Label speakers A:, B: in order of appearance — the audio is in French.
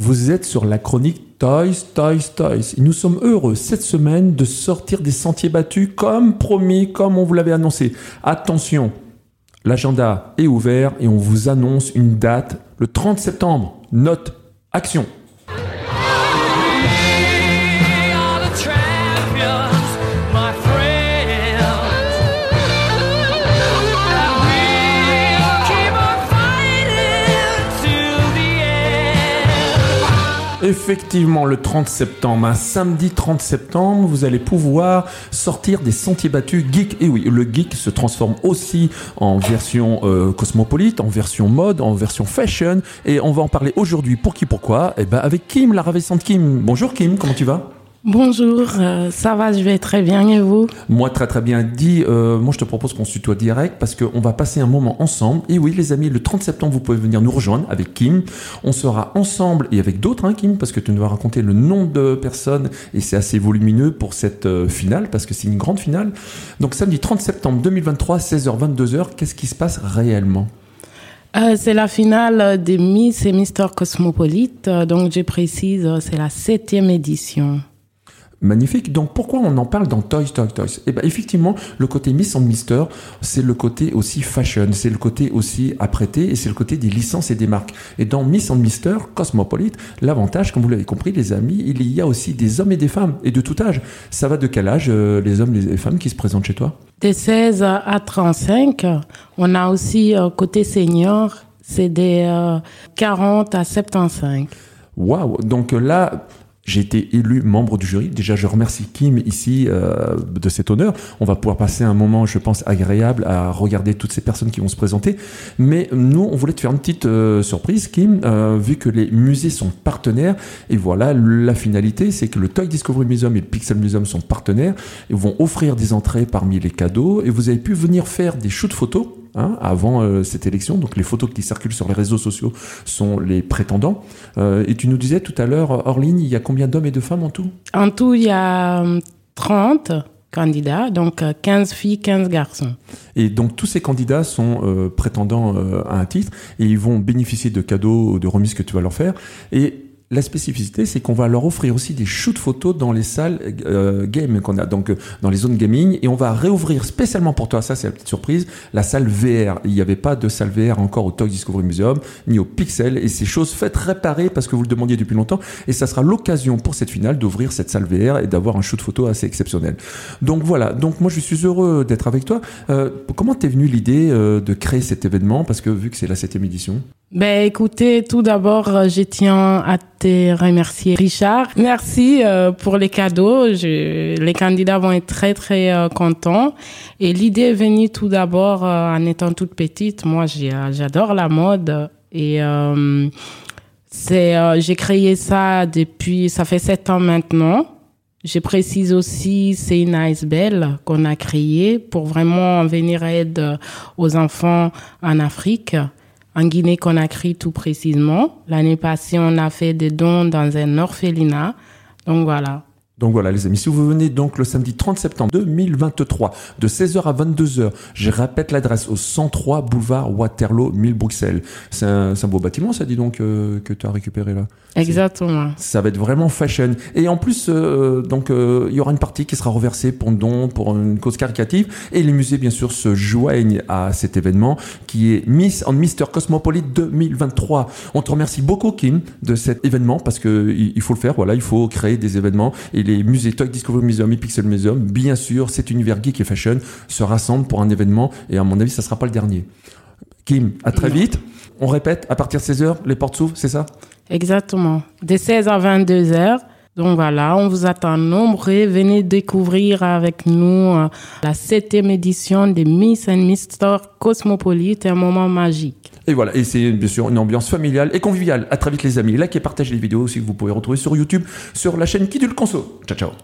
A: Vous êtes sur la chronique Toys, Toys, Toys. Et nous sommes heureux cette semaine de sortir des sentiers battus comme promis, comme on vous l'avait annoncé. Attention, l'agenda est ouvert et on vous annonce une date le 30 septembre. Note, action. Effectivement, le 30 septembre, un samedi 30 septembre, vous allez pouvoir sortir des sentiers battus geek. Et oui, le geek se transforme aussi en version euh, cosmopolite, en version mode, en version fashion. Et on va en parler aujourd'hui. Pour qui, pourquoi? Eh ben, avec Kim, la ravissante Kim. Bonjour Kim, comment tu vas?
B: Bonjour, euh, ça va, je vais très bien et vous?
A: Moi très très bien. Dis, euh, moi je te propose qu'on se tutoie direct parce qu'on va passer un moment ensemble. Et oui les amis, le 30 septembre vous pouvez venir nous rejoindre avec Kim. On sera ensemble et avec d'autres hein, Kim parce que tu nous vas raconter le nombre de personnes et c'est assez volumineux pour cette euh, finale parce que c'est une grande finale. Donc samedi 30 septembre 2023, 16h, 22h, qu'est-ce qui se passe réellement?
B: C'est la finale des Miss et Mister Cosmopolite, donc je précise, c'est la septième édition.
A: Magnifique. Donc pourquoi on en parle dans Toys, Toys, Toys? Eh bien effectivement, le côté Miss and Mister, c'est le côté aussi fashion, c'est le côté aussi apprêté et c'est le côté des licences et des marques. Et dans Miss and Mister, Cosmopolite, l'avantage, comme vous l'avez compris les amis, il y a aussi des hommes et des femmes et de tout âge. Ça va de quel âge euh, les hommes et les femmes qui se présentent chez toi?
B: Des 16 à 35. On a aussi euh, côté senior, c'est des 40 euh, à 75.
A: Waouh Donc là, j'ai été élu membre du jury. Déjà, je remercie Kim ici euh, de cet honneur. On va pouvoir passer un moment, je pense, agréable à regarder toutes ces personnes qui vont se présenter. Mais nous, on voulait te faire une petite euh, surprise, Kim, euh, vu que les musées sont partenaires. Et voilà, la finalité, c'est que le Toy Discovery Museum et le Pixel Museum sont partenaires. Ils vont offrir des entrées parmi les cadeaux. Et vous avez pu venir faire des shoots photos Hein, avant euh, cette élection. Donc les photos qui circulent sur les réseaux sociaux sont les prétendants. Euh, et tu nous disais tout à l'heure, hors ligne, il y a combien d'hommes et de femmes en tout?
B: En tout, il y a 30 euh, candidats, donc 15 filles, 15 garçons.
A: Et donc tous ces candidats sont prétendants à un titre et ils vont bénéficier de cadeaux, de remises que tu vas leur faire. Et la spécificité, c'est qu'on va leur offrir aussi des shoots photos dans les salles euh, game qu'on a, donc euh, dans les zones gaming, et on va réouvrir spécialement pour toi, ça c'est la petite surprise, la salle VR. Il n'y avait pas de salle VR encore au Toy Discovery Museum, ni au Pixel, et ces choses faites réparer parce que vous le demandiez depuis longtemps, et ça sera l'occasion pour cette finale d'ouvrir cette salle VR et d'avoir un shoot photo assez exceptionnel. Donc voilà, donc moi je suis heureux d'être avec toi. Euh, comment t'es venue l'idée euh, de créer cet événement, parce que vu que c'est la septième édition
B: ben écoutez, tout d'abord, euh, je tiens à te remercier, Richard. Merci euh, pour les cadeaux. Je, les candidats vont être très très euh, contents. Et l'idée est venue tout d'abord en étant toute petite. Moi, j'adore la mode et c'est j'ai créé ça depuis ça fait sept ans maintenant. Je précise aussi, c'est une Bell qu'on a créée pour vraiment venir aide aux enfants en Afrique en Guinée-Conakry tout précisément. L'année passée, on a fait des dons dans un orphelinat. Donc voilà.
A: Donc voilà les amis, si vous venez donc le samedi 30 septembre 2023 de 16h à 22h, je répète l'adresse au 103 boulevard Waterloo 1000 Bruxelles. C'est un, beau bâtiment ça dit donc euh, que tu as récupéré là.
B: Exactement.
A: Ça va être vraiment fashion. Et en plus, euh, donc euh, il y aura une partie qui sera reversée pour un don, pour une cause caricative. Et les musées, bien sûr, se joignent à cet événement qui est Miss and Mr. Cosmopolite 2023. On te remercie beaucoup, Kim, de cet événement parce que il faut le faire. Voilà, il faut créer des événements. Et les musées Toy Discovery Museum et Museum, bien sûr, cet univers geek et fashion se rassemblent pour un événement. Et à mon avis, ça sera pas le dernier. Kim, à très vite. On répète, à partir de 16h, les portes s'ouvrent, c'est ça?
B: Exactement. De 16 à 22 heures. Donc voilà, on vous attend nombreux. Venez découvrir avec nous euh, la septième édition des Miss and Mister Cosmopolite, un moment magique.
A: Et voilà, et c'est bien sûr une ambiance familiale et conviviale. À très vite les amis. Likez et partagez les vidéos aussi que vous pouvez retrouver sur YouTube, sur la chaîne Qui Conso. Ciao ciao.